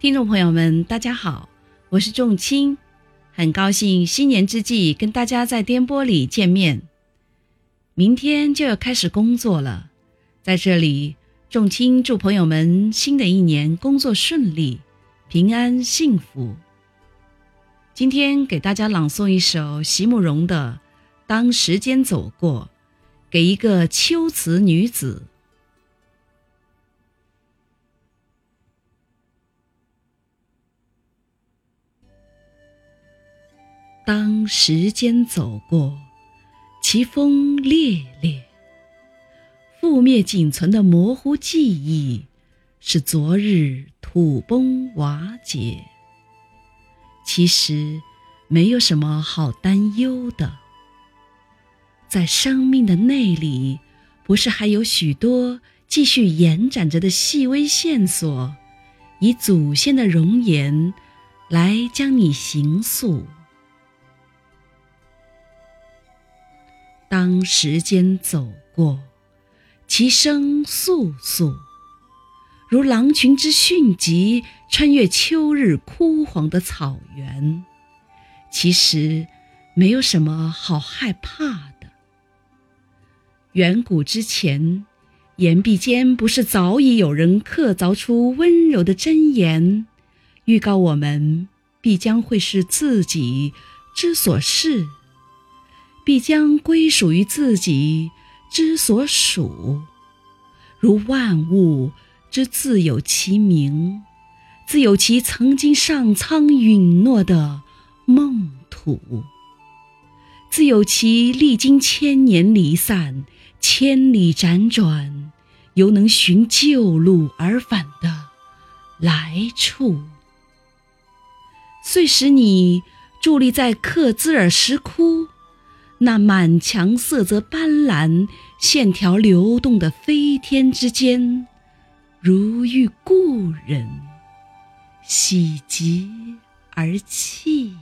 听众朋友们，大家好，我是仲青，很高兴新年之际跟大家在颠簸里见面。明天就要开始工作了，在这里，仲青祝朋友们新的一年工作顺利、平安幸福。今天给大家朗诵一首席慕容的《当时间走过》，给一个秋词女子。当时间走过，其风烈烈，覆灭仅存的模糊记忆，是昨日土崩瓦解。其实，没有什么好担忧的。在生命的内里，不是还有许多继续延展着的细微线索，以祖先的容颜来将你形塑。当时间走过，其声簌簌，如狼群之迅疾，穿越秋日枯黄的草原。其实，没有什么好害怕的。远古之前，岩壁间不是早已有人刻凿出温柔的箴言，预告我们必将会是自己之所是。必将归属于自己之所属，如万物之自有其名，自有其曾经上苍允诺的梦土，自有其历经千年离散、千里辗转，犹能寻旧路而返的来处。遂使你伫立在克孜尔石窟。那满墙色泽斑斓、线条流动的飞天之间，如遇故人，喜极而泣。